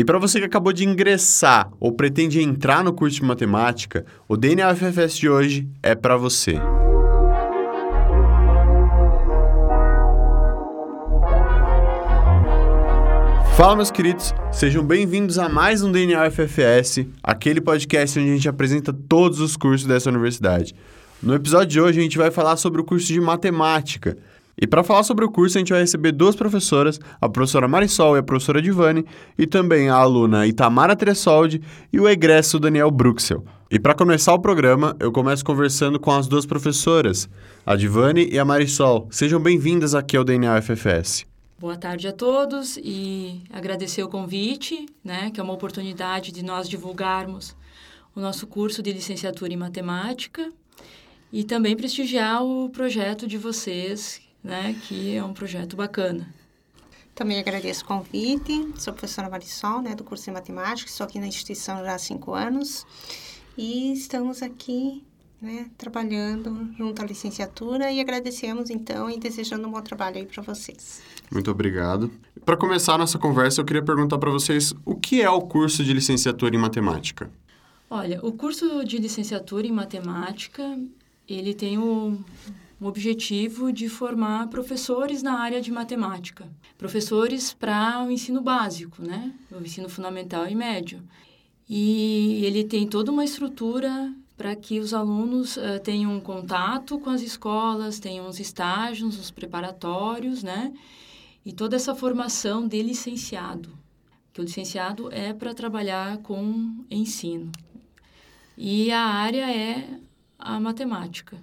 E para você que acabou de ingressar ou pretende entrar no curso de matemática, o DNA UFFS de hoje é para você. Fala, meus queridos, sejam bem-vindos a mais um DNA UFFS, aquele podcast onde a gente apresenta todos os cursos dessa universidade. No episódio de hoje, a gente vai falar sobre o curso de matemática. E para falar sobre o curso, a gente vai receber duas professoras, a professora Marisol e a professora Divani, e também a aluna Itamara Tressoldi e o egresso Daniel Bruxel. E para começar o programa, eu começo conversando com as duas professoras, a Divani e a Marisol. Sejam bem-vindas aqui ao DNA UFFS. Boa tarde a todos e agradecer o convite, né, que é uma oportunidade de nós divulgarmos o nosso curso de licenciatura em matemática e também prestigiar o projeto de vocês, né, que é um projeto bacana. Também agradeço o convite. Sou professora Marisol, né, do curso de matemática. Estou aqui na instituição já há cinco anos e estamos aqui né, trabalhando junto à licenciatura e agradecemos então e desejando um bom trabalho aí para vocês. Muito obrigado. Para começar a nossa conversa, eu queria perguntar para vocês o que é o curso de licenciatura em matemática? Olha, o curso de licenciatura em matemática, ele tem o, o objetivo de formar professores na área de matemática. Professores para o ensino básico, né? O ensino fundamental e médio. E ele tem toda uma estrutura para que os alunos uh, tenham contato com as escolas, tenham os estágios, os preparatórios, né? E toda essa formação de licenciado, que o licenciado é para trabalhar com ensino. E a área é a matemática.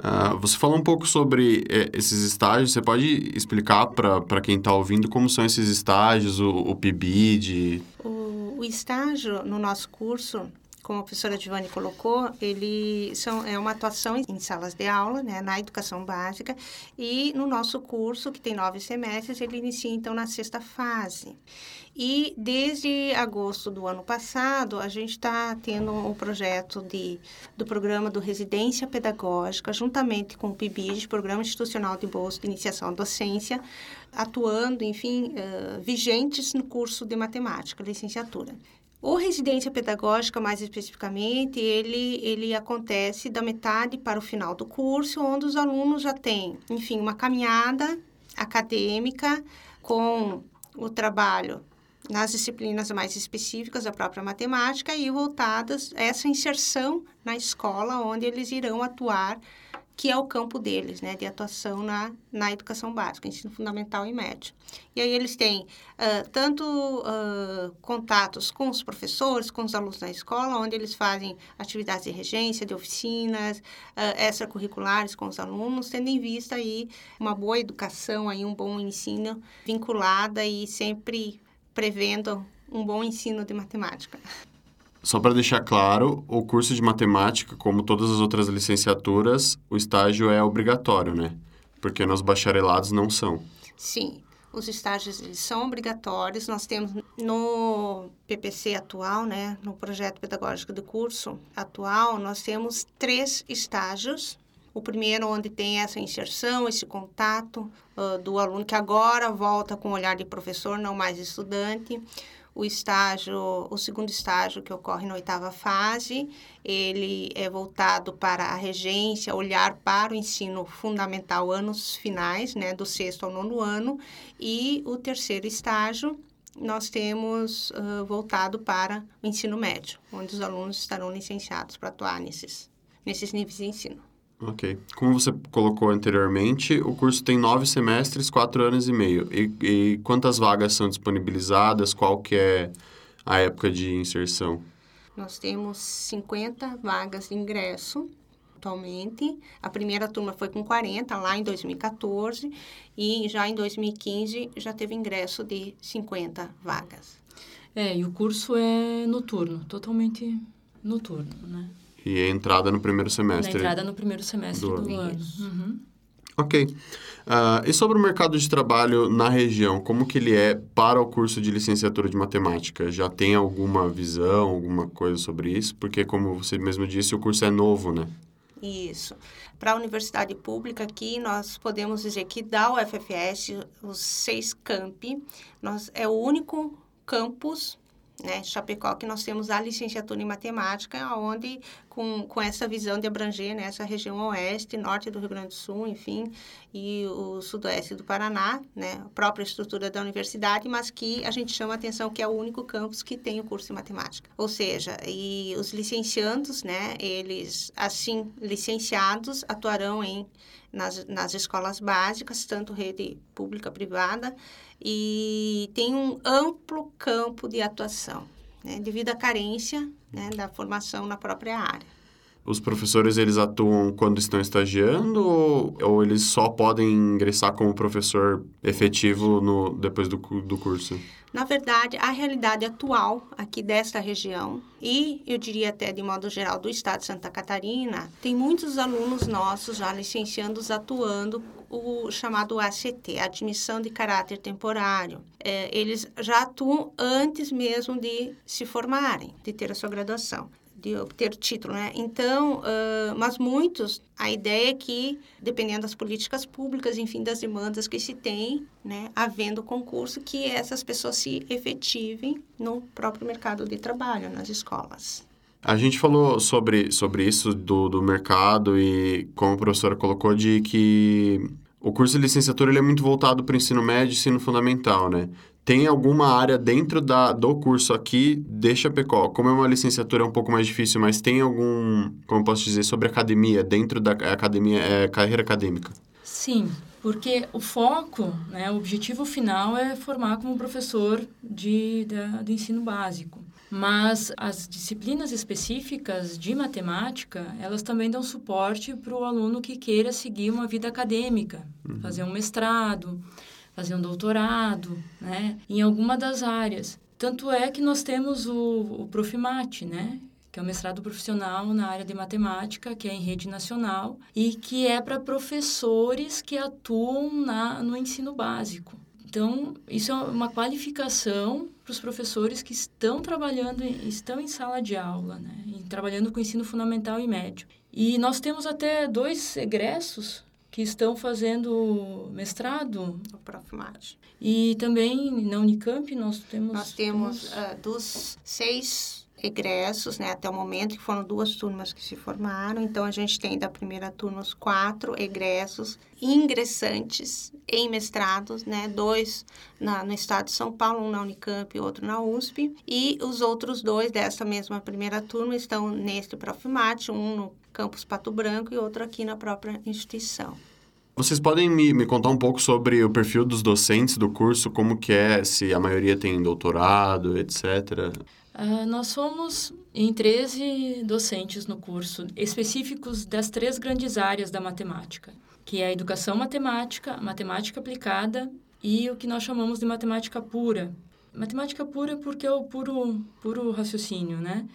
Uh, você falou um pouco sobre eh, esses estágios. Você pode explicar para quem está ouvindo como são esses estágios, o, o PIBID? O, o estágio no nosso curso como a professora Giovanni colocou, ele são, é uma atuação em salas de aula, né, na educação básica, e no nosso curso, que tem nove semestres, ele inicia então na sexta fase. E desde agosto do ano passado, a gente está tendo um projeto de, do programa do Residência Pedagógica, juntamente com o PIBID, Programa Institucional de Bolsa de Iniciação à Docência, atuando, enfim, uh, vigentes no curso de matemática, licenciatura. O residência pedagógica, mais especificamente, ele, ele acontece da metade para o final do curso, onde os alunos já têm, enfim, uma caminhada acadêmica com o trabalho nas disciplinas mais específicas da própria matemática e voltadas a essa inserção na escola, onde eles irão atuar que é o campo deles, né, de atuação na, na educação básica, ensino fundamental e médio. E aí eles têm uh, tanto uh, contatos com os professores, com os alunos na escola, onde eles fazem atividades de regência, de oficinas, uh, extracurriculares com os alunos, tendo em vista aí uma boa educação, aí um bom ensino vinculada e sempre prevendo um bom ensino de matemática. Só para deixar claro, o curso de matemática, como todas as outras licenciaturas, o estágio é obrigatório, né? Porque nos bacharelados não são. Sim, os estágios são obrigatórios. Nós temos no PPC atual, né, no projeto pedagógico do curso atual, nós temos três estágios. O primeiro, onde tem essa inserção, esse contato uh, do aluno que agora volta com o olhar de professor, não mais estudante o estágio, o segundo estágio que ocorre na oitava fase, ele é voltado para a regência, olhar para o ensino fundamental anos finais, né, do sexto ao nono ano, e o terceiro estágio nós temos uh, voltado para o ensino médio, onde os alunos estarão licenciados para atuar nesses, nesses níveis de ensino. Ok. Como você colocou anteriormente, o curso tem nove semestres, quatro anos e meio. E, e quantas vagas são disponibilizadas? Qual que é a época de inserção? Nós temos 50 vagas de ingresso atualmente. A primeira turma foi com 40 lá em 2014 e já em 2015 já teve ingresso de 50 vagas. É, e o curso é noturno, totalmente noturno, né? E a entrada no primeiro semestre. Na entrada no primeiro semestre do, do ano. Uhum. Ok. Uh, e sobre o mercado de trabalho na região, como que ele é para o curso de licenciatura de matemática? Já tem alguma visão, alguma coisa sobre isso? Porque, como você mesmo disse, o curso é novo, né? Isso. Para a universidade pública aqui, nós podemos dizer que da UFFS, os seis campi, nós, é o único campus né, Chapecó, que nós temos a licenciatura em matemática, onde, com, com essa visão de abranger né, essa região oeste, norte do Rio Grande do Sul, enfim, e o sudoeste do Paraná, né, a própria estrutura da universidade, mas que a gente chama a atenção que é o único campus que tem o curso de matemática. Ou seja, e os licenciandos, né, eles, assim, licenciados, atuarão em nas, nas escolas básicas, tanto rede pública privada, e tem um amplo campo de atuação, né, devido à carência né, da formação na própria área. Os professores, eles atuam quando estão estagiando ou, ou eles só podem ingressar como professor efetivo no, depois do, do curso? Na verdade, a realidade atual aqui desta região e eu diria até de modo geral do estado de Santa Catarina, tem muitos alunos nossos já licenciandos atuando o chamado ACT, Admissão de Caráter Temporário. É, eles já atuam antes mesmo de se formarem, de ter a sua graduação de obter título, né? Então, uh, mas muitos, a ideia é que, dependendo das políticas públicas, enfim, das demandas que se tem, né, havendo concurso, que essas pessoas se efetivem no próprio mercado de trabalho, nas escolas. A gente falou sobre, sobre isso do, do mercado e, como a professora colocou, de que o curso de licenciatura ele é muito voltado para o ensino médio e ensino fundamental, né? tem alguma área dentro da, do curso aqui de Chapecó? Como é uma licenciatura é um pouco mais difícil, mas tem algum, como posso dizer, sobre academia, dentro da academia, é, carreira acadêmica? Sim, porque o foco, né, o objetivo final é formar como professor de, de, de ensino básico. Mas as disciplinas específicas de matemática, elas também dão suporte para o aluno que queira seguir uma vida acadêmica, uhum. fazer um mestrado, fazer um doutorado, né, em alguma das áreas. Tanto é que nós temos o, o Profimate, né, que é o mestrado profissional na área de matemática, que é em rede nacional e que é para professores que atuam na, no ensino básico. Então, isso é uma qualificação para os professores que estão trabalhando, estão em sala de aula, né? trabalhando com ensino fundamental e médio. E nós temos até dois egressos que estão fazendo mestrado. O Profmat. E também na Unicamp nós temos... Nós temos, temos... Uh, dos seis egressos, né, até o momento, que foram duas turmas que se formaram. Então, a gente tem da primeira turma os quatro egressos ingressantes em mestrados, né, dois na, no estado de São Paulo, um na Unicamp e outro na USP. E os outros dois dessa mesma primeira turma estão neste Profimat, um no campus Pato Branco e outro aqui na própria instituição. Vocês podem me, me contar um pouco sobre o perfil dos docentes do curso, como que é, se a maioria tem doutorado, etc.? Ah, nós somos em 13 docentes no curso, específicos das três grandes áreas da matemática, que é a educação matemática, a matemática aplicada e o que nós chamamos de matemática pura. Matemática pura porque é o puro, puro raciocínio, né?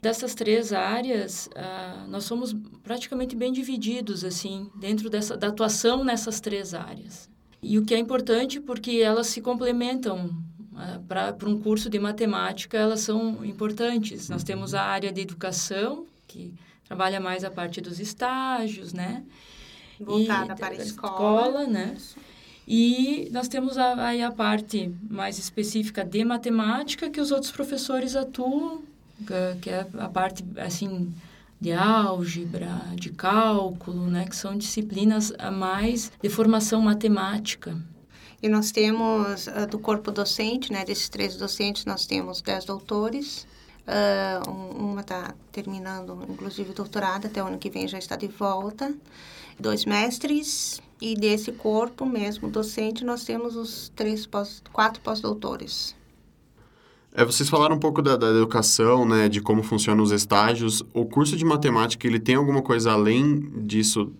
Dessas três áreas, uh, nós somos praticamente bem divididos, assim, dentro dessa, da atuação nessas três áreas. E o que é importante porque elas se complementam. Uh, Para um curso de matemática, elas são importantes. Nós temos a área de educação, que trabalha mais a parte dos estágios, né? Voltada e, para a escola. escola né? E nós temos aí a, a parte mais específica de matemática, que os outros professores atuam que é a parte assim de álgebra, de cálculo, né, que são disciplinas a mais de formação matemática. E nós temos uh, do corpo docente, né, desses três docentes, nós temos dez doutores. Uh, uma está terminando, inclusive, doutorado, até o ano que vem já está de volta. Dois mestres, e desse corpo mesmo docente, nós temos os três pós, quatro pós-doutores. É, vocês falaram um pouco da, da, educação, né, de como funcionam os estágios. O curso de matemática, ele tem alguma coisa além disso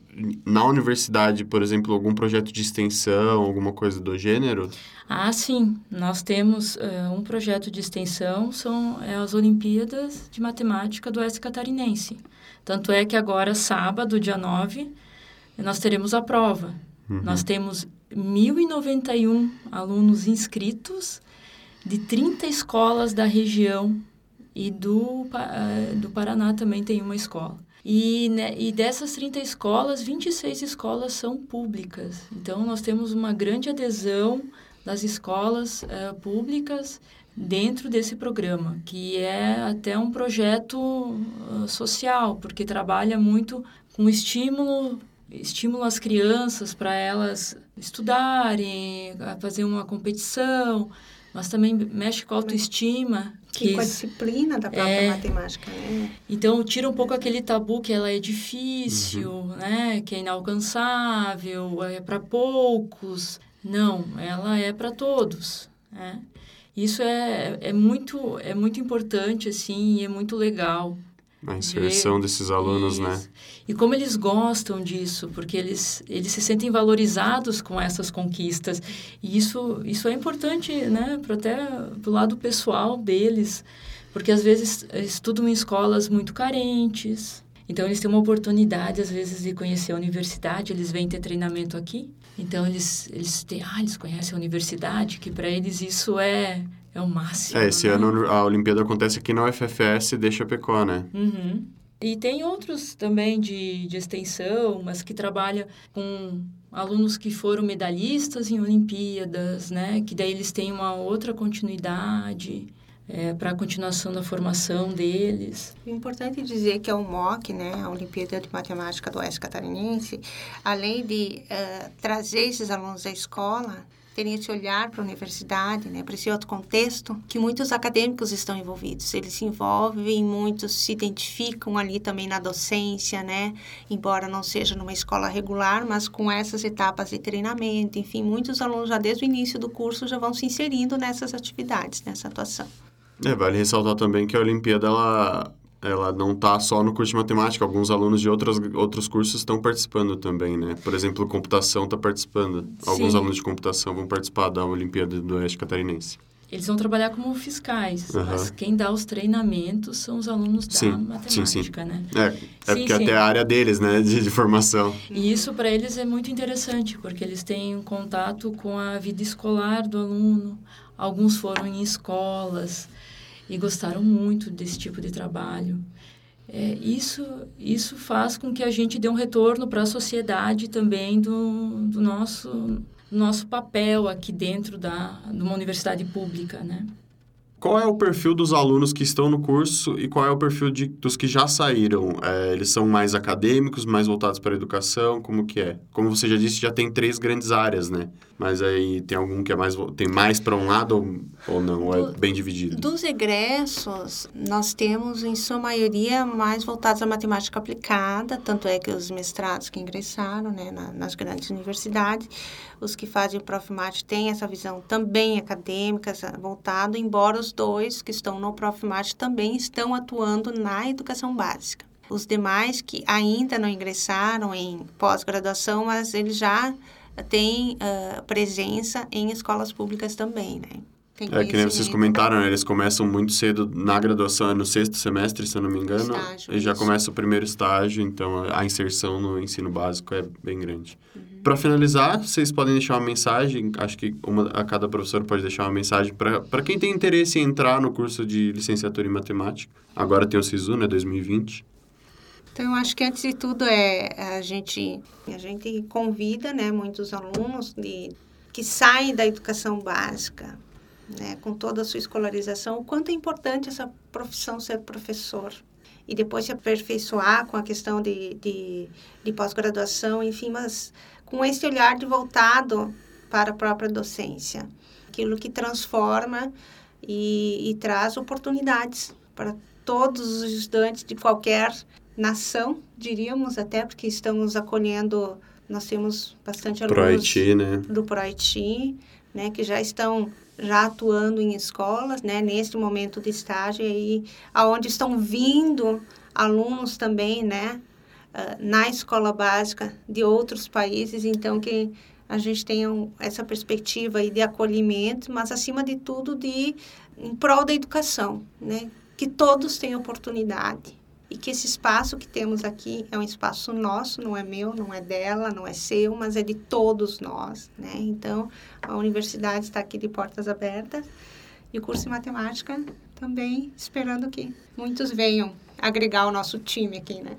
na universidade, por exemplo, algum projeto de extensão, alguma coisa do gênero? Ah, sim. Nós temos uh, um projeto de extensão, são é, as Olimpíadas de Matemática do Oeste Catarinense. Tanto é que agora, sábado, dia 9, nós teremos a prova. Uhum. Nós temos 1.091 alunos inscritos de 30 escolas da região e do, uh, do Paraná também tem uma escola. E, né, e dessas 30 escolas, 26 escolas são públicas. Então, nós temos uma grande adesão das escolas uh, públicas dentro desse programa, que é até um projeto uh, social, porque trabalha muito com estímulo, estímulo às crianças para elas estudarem, fazer uma competição, mas também mexe com a autoestima. Que e com a disciplina da própria é, matemática, né? Então, tira um pouco aquele tabu que ela é difícil, uhum. né? Que é inalcançável, é para poucos. Não, ela é para todos, né? Isso é, é, muito, é muito importante, assim, e é muito legal. A inserção ver, desses alunos, né? isso. né? E como eles gostam disso, porque eles, eles se sentem valorizados com essas conquistas. E isso, isso é importante, né? Para até do lado pessoal deles, porque às vezes estudam em escolas muito carentes. Então, eles têm uma oportunidade, às vezes, de conhecer a universidade, eles vêm ter treinamento aqui. Então, eles, eles, têm, ah, eles conhecem a universidade, que para eles isso é, é o máximo. É, esse né? ano a Olimpíada acontece aqui na UFFS e Chapecó, né? Uhum. E tem outros também de, de extensão, mas que trabalham com alunos que foram medalhistas em Olimpíadas, né? Que daí eles têm uma outra continuidade é, para a continuação da formação deles. É importante dizer que a UMOC, né, a Olimpíada de Matemática do Oeste Catarinense, além de uh, trazer esses alunos da escola, terem esse olhar para a universidade, né, para esse outro contexto, que muitos acadêmicos estão envolvidos. Eles se envolvem, muitos se identificam ali também na docência, né, embora não seja numa escola regular, mas com essas etapas de treinamento, enfim, muitos alunos já desde o início do curso já vão se inserindo nessas atividades, nessa atuação. É, vale ressaltar também que a Olimpíada, ela, ela não está só no curso de matemática, alguns alunos de outros, outros cursos estão participando também, né? Por exemplo, computação está participando. Sim. Alguns alunos de computação vão participar da Olimpíada do Oeste Catarinense. Eles vão trabalhar como fiscais, uhum. mas quem dá os treinamentos são os alunos da sim, matemática, sim, sim. né? É, é porque sim. até a área deles, né, de, de formação. E isso para eles é muito interessante, porque eles têm um contato com a vida escolar do aluno. Alguns foram em escolas, e gostaram muito desse tipo de trabalho. É, isso, isso faz com que a gente dê um retorno para a sociedade também do, do nosso, nosso papel aqui dentro da, de uma universidade pública, né? Qual é o perfil dos alunos que estão no curso e qual é o perfil de, dos que já saíram? É, eles são mais acadêmicos, mais voltados para a educação? Como que é? Como você já disse, já tem três grandes áreas, né? Mas aí tem algum que é mais tem mais para um lado ou, ou não? Ou é bem dividido? Dos egressos, nós temos em sua maioria mais voltados à matemática aplicada, tanto é que os mestrados que ingressaram, né, na, nas grandes universidades, os que fazem o Profmat têm essa visão também acadêmica, voltado, embora os dois que estão no Profmat também estão atuando na educação básica. Os demais que ainda não ingressaram em pós-graduação, mas eles já têm uh, presença em escolas públicas também, né? É que nem vocês comentaram, né? eles começam muito cedo na graduação, é no sexto semestre, se eu não me engano, estágio, e já começa o primeiro estágio, então a inserção no ensino básico é bem grande. Uhum. Para finalizar, vocês podem deixar uma mensagem, acho que uma, a cada professor pode deixar uma mensagem para quem tem interesse em entrar no curso de licenciatura em matemática. Agora tem o SISU, né, 2020. Então, eu acho que antes de tudo é a gente a gente convida, né, muitos alunos de que saem da educação básica, né, com toda a sua escolarização, o quanto é importante essa profissão ser professor. E depois se aperfeiçoar com a questão de, de, de pós-graduação, enfim, mas com esse olhar de voltado para a própria docência, aquilo que transforma e, e traz oportunidades para todos os estudantes de qualquer nação, diríamos até, porque estamos acolhendo, nós temos bastante alunos Haiti, né? do Proiti, né, que já estão já atuando em escolas, né, neste momento de estágio aí, aonde estão vindo alunos também, né, uh, na escola básica de outros países, então que a gente tenha essa perspectiva aí de acolhimento, mas acima de tudo de em prol da educação, né, que todos tenham oportunidade, e que esse espaço que temos aqui é um espaço nosso, não é meu, não é dela, não é seu, mas é de todos nós, né? Então, a universidade está aqui de portas abertas e o curso de matemática também esperando que muitos venham agregar o nosso time aqui, né?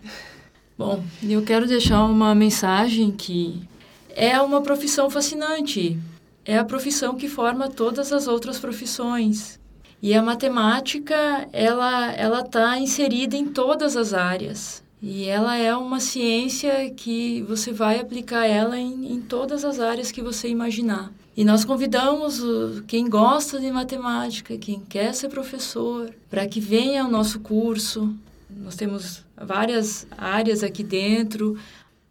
Bom, eu quero deixar uma mensagem que é uma profissão fascinante. É a profissão que forma todas as outras profissões. E a matemática, ela ela está inserida em todas as áreas. E ela é uma ciência que você vai aplicar ela em, em todas as áreas que você imaginar. E nós convidamos o, quem gosta de matemática, quem quer ser professor, para que venha ao nosso curso. Nós temos várias áreas aqui dentro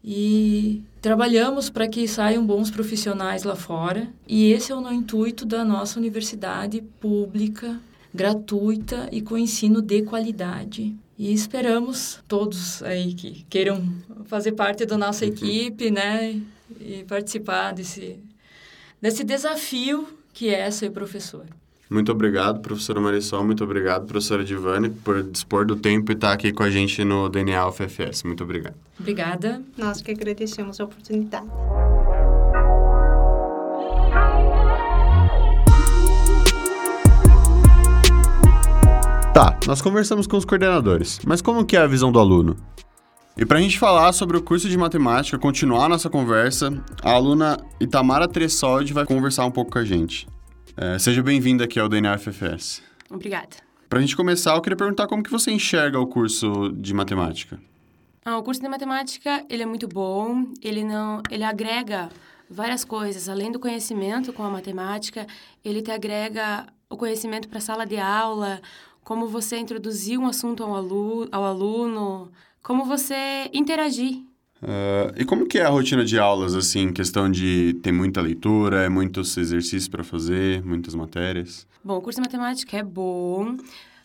e trabalhamos para que saiam bons profissionais lá fora. E esse é o intuito da nossa universidade pública, gratuita e com ensino de qualidade. E esperamos todos aí que queiram fazer parte da nossa uhum. equipe, né, e participar desse desse desafio que é ser professor. Muito obrigado, professora Marisol. Muito obrigado, professora Divane, por dispor do tempo e estar aqui com a gente no DNA UFFS. Muito obrigado. Obrigada. Nós que agradecemos a oportunidade. Tá, nós conversamos com os coordenadores, mas como que é a visão do aluno? E para a gente falar sobre o curso de matemática, continuar nossa conversa, a aluna Itamara Tressoldi vai conversar um pouco com a gente. É, seja bem-vinda aqui ao DNA FFS. Obrigada. Para a gente começar, eu queria perguntar como que você enxerga o curso de matemática. Ah, o curso de matemática ele é muito bom. Ele não, ele agrega várias coisas. Além do conhecimento com a matemática, ele te agrega o conhecimento para a sala de aula, como você introduzir um assunto ao, alu ao aluno, como você interagir Uh, e como que é a rotina de aulas, assim, questão de ter muita leitura, é muitos exercícios para fazer, muitas matérias? Bom, o curso de matemática é bom,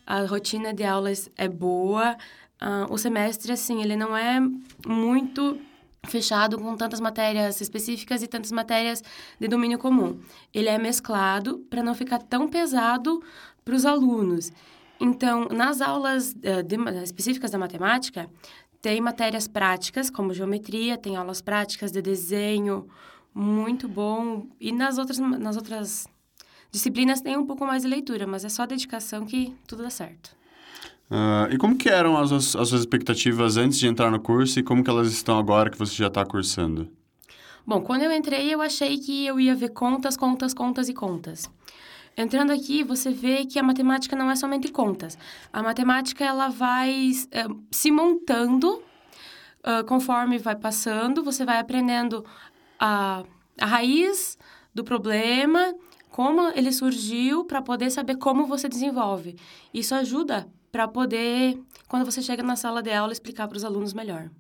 a rotina de aulas é boa, uh, o semestre, assim, ele não é muito fechado com tantas matérias específicas e tantas matérias de domínio comum. Ele é mesclado para não ficar tão pesado para os alunos. Então, nas aulas uh, de, específicas da matemática, tem matérias práticas, como geometria, tem aulas práticas de desenho, muito bom. E nas outras, nas outras disciplinas tem um pouco mais de leitura, mas é só dedicação que tudo dá certo. Uh, e como que eram as, as suas expectativas antes de entrar no curso e como que elas estão agora que você já está cursando? Bom, quando eu entrei, eu achei que eu ia ver contas, contas, contas e contas. Entrando aqui, você vê que a matemática não é somente contas. A matemática ela vai uh, se montando uh, conforme vai passando, você vai aprendendo a, a raiz do problema, como ele surgiu, para poder saber como você desenvolve. Isso ajuda para poder, quando você chega na sala de aula, explicar para os alunos melhor.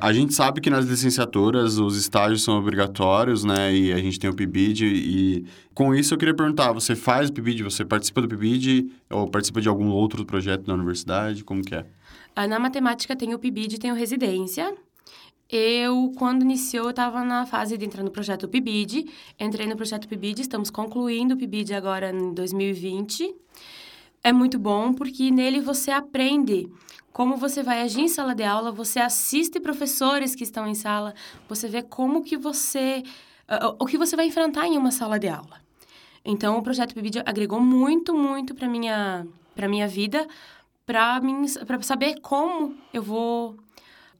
A gente sabe que nas licenciaturas os estágios são obrigatórios, né? E a gente tem o PIBID e com isso eu queria perguntar, você faz o PIBID, você participa do PIBID ou participa de algum outro projeto na universidade? Como que é? Ah, na matemática tem o PIBID, tem o residência. Eu, quando iniciou, eu estava na fase de entrar no projeto PIBID. Entrei no projeto PIBID, estamos concluindo o PIBID agora em 2020. É muito bom porque nele você aprende como você vai agir em sala de aula, você assiste professores que estão em sala, você vê como que você... Uh, o que você vai enfrentar em uma sala de aula. Então, o projeto PIBID agregou muito, muito para minha para minha vida, para para saber como eu vou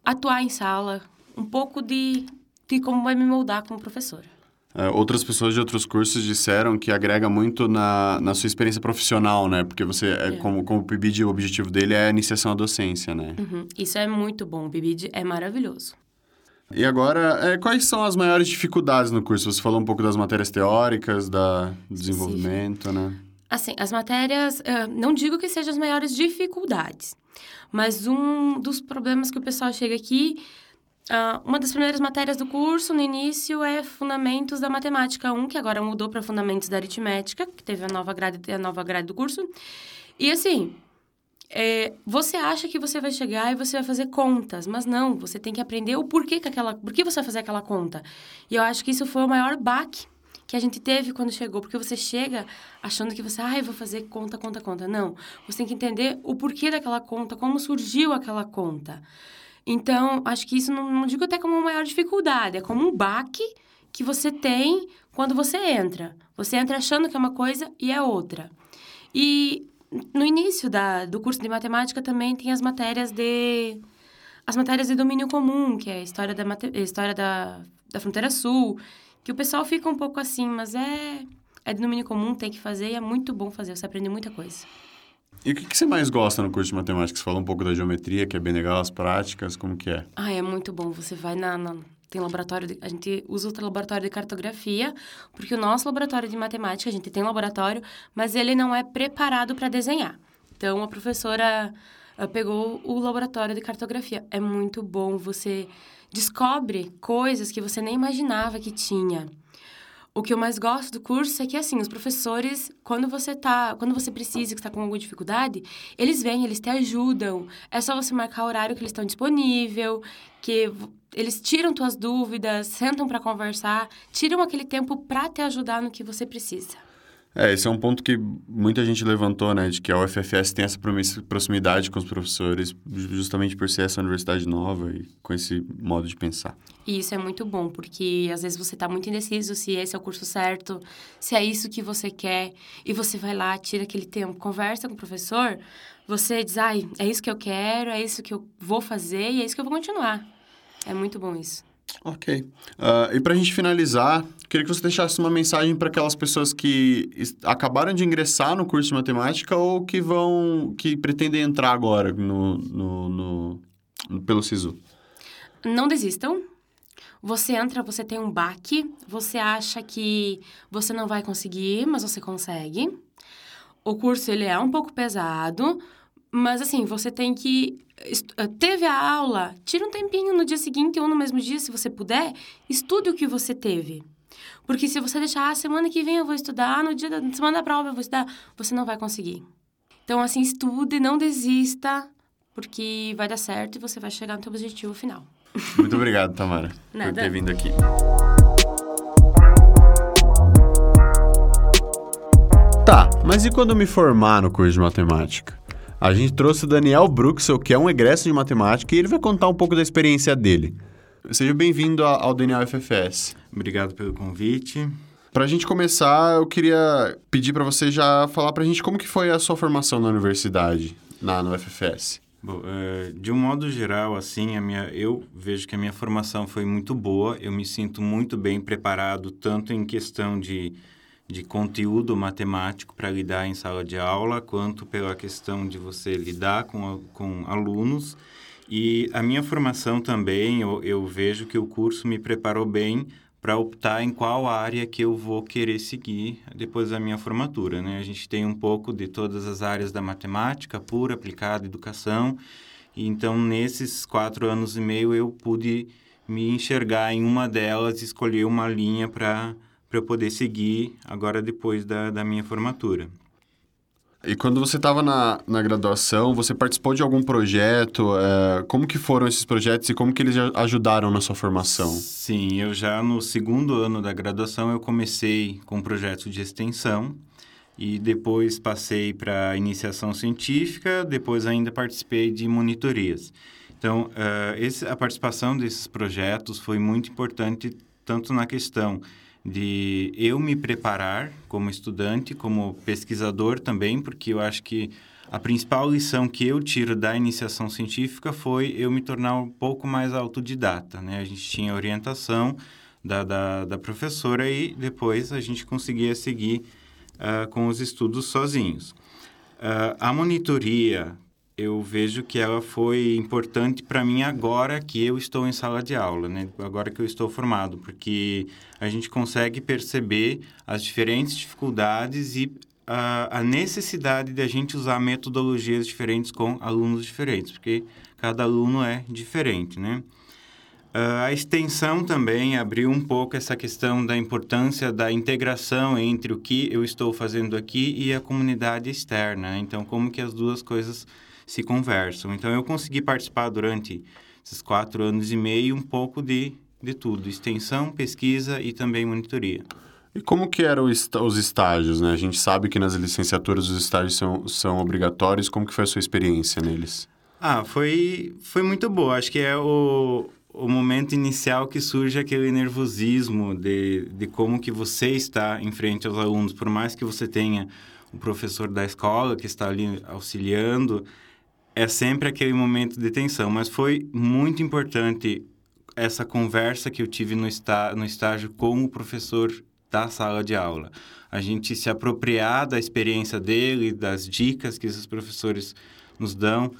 atuar em sala, um pouco de, de como vai me moldar como professora. É, outras pessoas de outros cursos disseram que agrega muito na, na sua experiência profissional, né? Porque você, é, é. Como, como o PIBID, o objetivo dele é a iniciação à docência, né? Uhum. Isso é muito bom. O PIBID é maravilhoso. E agora, é, quais são as maiores dificuldades no curso? Você falou um pouco das matérias teóricas, da desenvolvimento, né? Assim, as matérias, uh, não digo que sejam as maiores dificuldades, mas um dos problemas que o pessoal chega aqui Uh, uma das primeiras matérias do curso, no início, é Fundamentos da Matemática 1, que agora mudou para Fundamentos da Aritmética, que teve a nova grade, a nova grade do curso. E assim, é, você acha que você vai chegar e você vai fazer contas, mas não, você tem que aprender o porquê que aquela, por que você vai fazer aquela conta. E eu acho que isso foi o maior baque que a gente teve quando chegou, porque você chega achando que você, ah, eu vou fazer conta, conta, conta. Não, você tem que entender o porquê daquela conta, como surgiu aquela conta. Então, acho que isso não, não digo até como uma maior dificuldade, é como um baque que você tem quando você entra. Você entra achando que é uma coisa e é outra. E no início da, do curso de matemática também tem as matérias de as matérias de domínio comum, que é a história da história da, da fronteira sul, que o pessoal fica um pouco assim, mas é é de domínio comum, tem que fazer e é muito bom fazer, você aprende muita coisa. E o que, que você mais gosta no curso de matemática? Você falou um pouco da geometria, que é bem legal, as práticas, como que é? Ah, é muito bom. Você vai na, na tem laboratório, de, a gente usa o laboratório de cartografia, porque o nosso laboratório de matemática, a gente tem laboratório, mas ele não é preparado para desenhar. Então, a professora uh, pegou o laboratório de cartografia. É muito bom, você descobre coisas que você nem imaginava que tinha. O que eu mais gosto do curso é que, assim, os professores, quando você tá, quando você precisa, que está com alguma dificuldade, eles vêm, eles te ajudam. É só você marcar o horário que eles estão disponível, que eles tiram tuas dúvidas, sentam para conversar, tiram aquele tempo para te ajudar no que você precisa. É, esse é um ponto que muita gente levantou, né? De que a UFFS tem essa proximidade com os professores, justamente por ser essa universidade nova e com esse modo de pensar. E isso é muito bom, porque às vezes você está muito indeciso se esse é o curso certo, se é isso que você quer, e você vai lá, tira aquele tempo, conversa com o professor, você diz, ai, é isso que eu quero, é isso que eu vou fazer e é isso que eu vou continuar. É muito bom isso. Ok. Uh, e para a gente finalizar, queria que você deixasse uma mensagem para aquelas pessoas que acabaram de ingressar no curso de matemática ou que vão, que pretendem entrar agora no, no, no, no pelo SISU. Não desistam. Você entra, você tem um baque, você acha que você não vai conseguir, mas você consegue. O curso ele é um pouco pesado, mas assim, você tem que eh, teve a aula, tira um tempinho no dia seguinte ou no mesmo dia, se você puder, estude o que você teve. Porque se você deixar, ah, semana que vem eu vou estudar, no dia da semana da prova eu vou estudar, você não vai conseguir. Então, assim, estude, não desista, porque vai dar certo e você vai chegar no seu objetivo final. Muito obrigado, Tamara, Nada. por ter vindo aqui. Tá, mas e quando eu me formar no curso de matemática? A gente trouxe o Daniel Bruxel, que é um egresso de matemática, e ele vai contar um pouco da experiência dele. Seja bem-vindo ao Daniel FFS. Obrigado pelo convite. Para a gente começar, eu queria pedir para você já falar para a gente como que foi a sua formação na universidade, na no FFS. Bom, é, de um modo geral, assim, a minha, eu vejo que a minha formação foi muito boa. Eu me sinto muito bem preparado, tanto em questão de de conteúdo matemático para lidar em sala de aula, quanto pela questão de você lidar com, com alunos. E a minha formação também, eu, eu vejo que o curso me preparou bem para optar em qual área que eu vou querer seguir depois da minha formatura. Né? A gente tem um pouco de todas as áreas da matemática, pura, aplicada, educação. E então, nesses quatro anos e meio, eu pude me enxergar em uma delas e escolher uma linha para para eu poder seguir agora depois da, da minha formatura. E quando você estava na, na graduação, você participou de algum projeto? É, como que foram esses projetos e como que eles ajudaram na sua formação? Sim, eu já no segundo ano da graduação eu comecei com um projeto de extensão e depois passei para iniciação científica, depois ainda participei de monitorias. Então, uh, esse, a participação desses projetos foi muito importante tanto na questão de eu me preparar como estudante, como pesquisador também, porque eu acho que a principal lição que eu tiro da iniciação científica foi eu me tornar um pouco mais autodidata, né? A gente tinha orientação da, da, da professora e depois a gente conseguia seguir uh, com os estudos sozinhos. Uh, a monitoria eu vejo que ela foi importante para mim agora que eu estou em sala de aula, né? Agora que eu estou formado, porque a gente consegue perceber as diferentes dificuldades e a, a necessidade de a gente usar metodologias diferentes com alunos diferentes, porque cada aluno é diferente, né? Uh, a extensão também abriu um pouco essa questão da importância da integração entre o que eu estou fazendo aqui e a comunidade externa. Né? Então, como que as duas coisas se conversam. Então, eu consegui participar durante esses quatro anos e meio um pouco de, de tudo, extensão, pesquisa e também monitoria. E como que eram os estágios, né? A gente sabe que nas licenciaturas os estágios são, são obrigatórios. Como que foi a sua experiência neles? Ah, foi, foi muito boa. Acho que é o, o momento inicial que surge aquele nervosismo de, de como que você está em frente aos alunos. Por mais que você tenha o professor da escola que está ali auxiliando, é sempre aquele momento de tensão, mas foi muito importante essa conversa que eu tive no, está, no estágio com o professor da sala de aula. A gente se apropriar da experiência dele, das dicas que esses professores nos dão.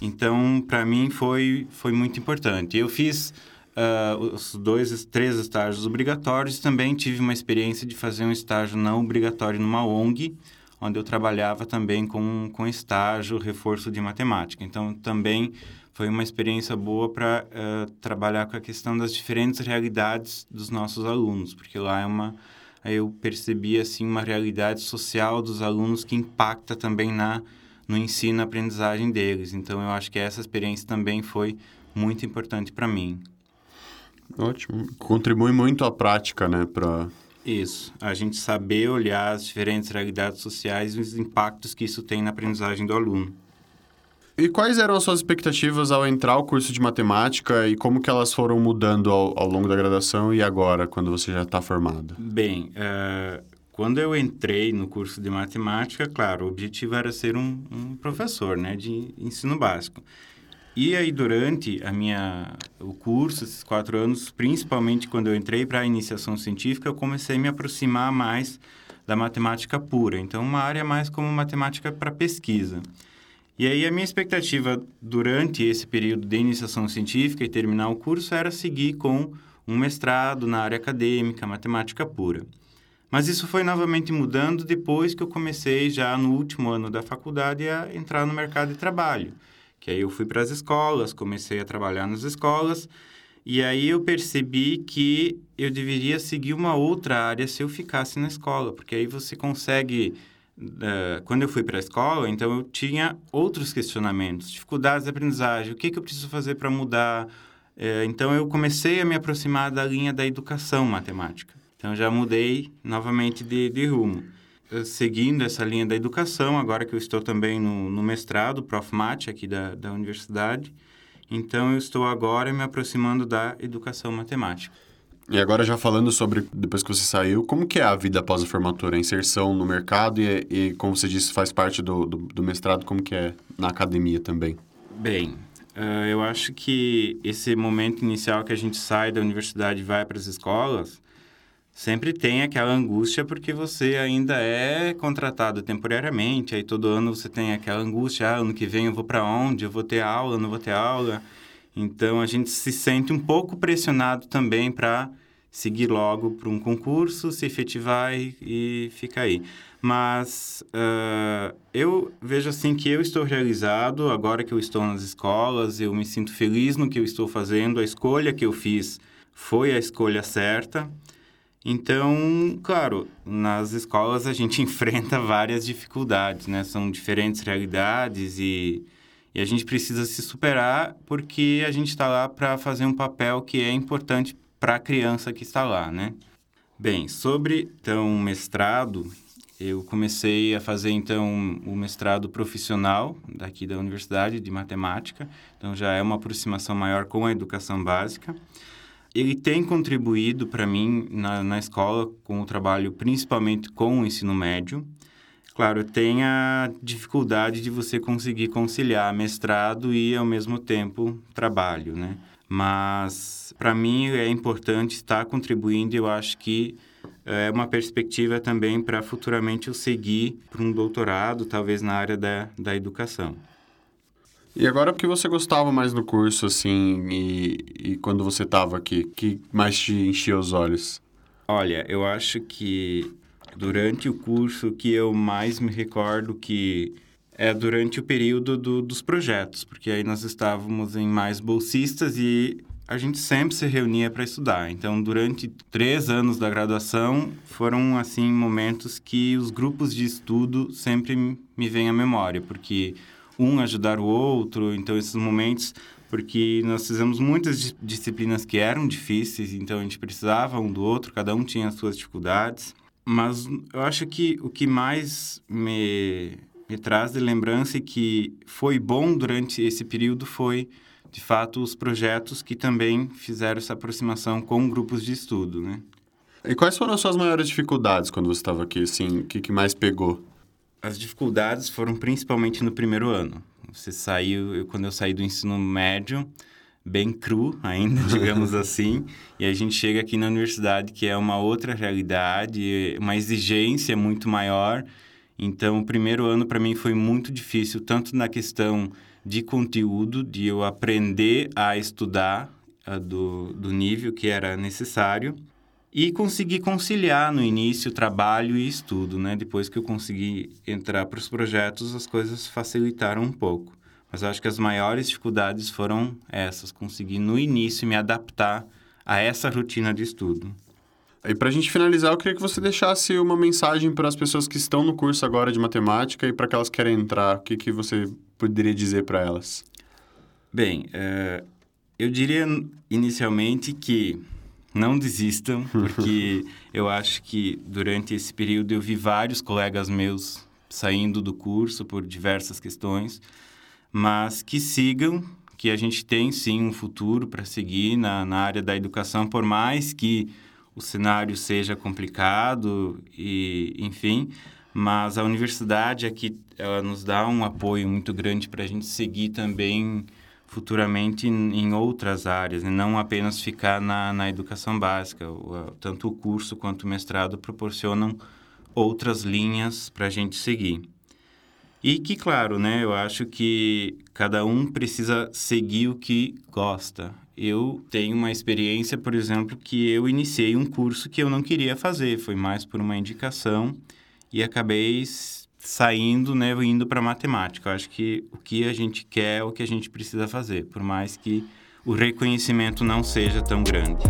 Então, para mim, foi, foi muito importante. Eu fiz uh, os dois, três estágios obrigatórios. Também tive uma experiência de fazer um estágio não obrigatório numa ONG, onde eu trabalhava também com, com estágio, reforço de matemática. Então, também foi uma experiência boa para uh, trabalhar com a questão das diferentes realidades dos nossos alunos, porque lá é uma eu percebi assim uma realidade social dos alunos que impacta também na no ensino e aprendizagem deles. Então eu acho que essa experiência também foi muito importante para mim. Ótimo. Contribui muito à prática, né, para isso, a gente saber olhar as diferentes realidades sociais e os impactos que isso tem na aprendizagem do aluno. E quais eram as suas expectativas ao entrar o curso de matemática e como que elas foram mudando ao, ao longo da graduação e agora, quando você já está formado? Bem, uh, quando eu entrei no curso de matemática, claro, o objetivo era ser um, um professor né, de ensino básico. E aí, durante a minha, o curso, esses quatro anos, principalmente quando eu entrei para a iniciação científica, eu comecei a me aproximar mais da matemática pura. Então, uma área mais como matemática para pesquisa. E aí, a minha expectativa durante esse período de iniciação científica e terminar o curso era seguir com um mestrado na área acadêmica, matemática pura. Mas isso foi novamente mudando depois que eu comecei, já no último ano da faculdade, a entrar no mercado de trabalho que aí eu fui para as escolas, comecei a trabalhar nas escolas, e aí eu percebi que eu deveria seguir uma outra área se eu ficasse na escola, porque aí você consegue... Uh, quando eu fui para a escola, então eu tinha outros questionamentos, dificuldades de aprendizagem, o que, que eu preciso fazer para mudar. Uh, então eu comecei a me aproximar da linha da educação matemática. Então já mudei novamente de, de rumo. Eh, seguindo essa linha da educação, agora que eu estou também no, no mestrado, Profmat, aqui da, da universidade. Então, eu estou agora me aproximando da educação matemática. E agora já falando sobre, depois que você saiu, como que é a vida após a formatura? A inserção no mercado e, e como você disse, faz parte do, do, do, mestrado, como que é na academia também? Bem, uh, eu acho que esse momento inicial que a gente sai da universidade e vai para as escolas, sempre tem aquela angústia porque você ainda é contratado temporariamente, aí todo ano você tem aquela angústia, ah, ano que vem eu vou para onde? Eu vou ter aula, não vou ter aula. Então a gente se sente um pouco pressionado também para seguir logo para um concurso, se efetivar e, e aí. Mas uh, eu vejo assim que eu estou realizado agora que eu estou nas escolas, eu me sinto feliz no que eu estou fazendo, a escolha que eu fiz foi a escolha certa. Então, claro, nas escolas a gente enfrenta várias dificuldades, né? São diferentes realidades e, e a gente precisa se superar porque a gente está lá para fazer um papel que é importante para a criança que está lá, né? Bem, sobre então mestrado, eu comecei a fazer então o mestrado profissional daqui da Universidade de Matemática, então já é uma aproximação maior com a educação básica ele tem contribuído para mim na, na escola com o trabalho principalmente com o ensino médio. Claro, tem a dificuldade de você conseguir conciliar mestrado e ao mesmo tempo trabalho, né? Mas para mim é importante estar contribuindo. Eu acho que é uma perspectiva também para futuramente eu seguir para um doutorado, talvez na área da, da educação. E agora, o que você gostava mais no curso, assim, e, e quando você estava aqui? que mais te enchia os olhos? Olha, eu acho que durante o curso que eu mais me recordo que é durante o período do, dos projetos, porque aí nós estávamos em mais bolsistas e a gente sempre se reunia para estudar. Então, durante três anos da graduação, foram, assim, momentos que os grupos de estudo sempre me vêm à memória, porque um ajudar o outro. Então, esses momentos, porque nós fizemos muitas disciplinas que eram difíceis, então a gente precisava um do outro, cada um tinha as suas dificuldades. Mas eu acho que o que mais me, me traz de lembrança e que foi bom durante esse período foi, de fato, os projetos que também fizeram essa aproximação com grupos de estudo, né? E quais foram as suas maiores dificuldades quando você estava aqui, assim, o que, que mais pegou? As dificuldades foram principalmente no primeiro ano. Você saiu, eu, quando eu saí do ensino médio, bem cru ainda, digamos assim, e a gente chega aqui na universidade que é uma outra realidade, uma exigência muito maior. Então, o primeiro ano para mim foi muito difícil, tanto na questão de conteúdo, de eu aprender a estudar uh, do, do nível que era necessário, e consegui conciliar no início trabalho e estudo, né? Depois que eu consegui entrar para os projetos, as coisas facilitaram um pouco. Mas eu acho que as maiores dificuldades foram essas, conseguir no início me adaptar a essa rotina de estudo. E para a gente finalizar, eu queria que você deixasse uma mensagem para as pessoas que estão no curso agora de matemática e para aquelas que querem entrar. O que, que você poderia dizer para elas? Bem, uh, eu diria inicialmente que não desistam, porque eu acho que durante esse período eu vi vários colegas meus saindo do curso por diversas questões, mas que sigam, que a gente tem sim um futuro para seguir na, na área da educação, por mais que o cenário seja complicado e, enfim, mas a universidade aqui ela nos dá um apoio muito grande para a gente seguir também futuramente em, outras áreas, e não apenas ficar na, na educação básica. Tanto o curso quanto o mestrado proporcionam outras linhas para a gente seguir. E que, claro, né, eu acho que cada um precisa seguir o que gosta. Eu tenho uma experiência, por exemplo, que eu iniciei um curso que eu não queria fazer, foi mais por uma indicação e acabei saindo, né, indo para matemática. Eu acho que o que a gente quer é o que a gente precisa fazer, por mais que o reconhecimento não seja tão grande.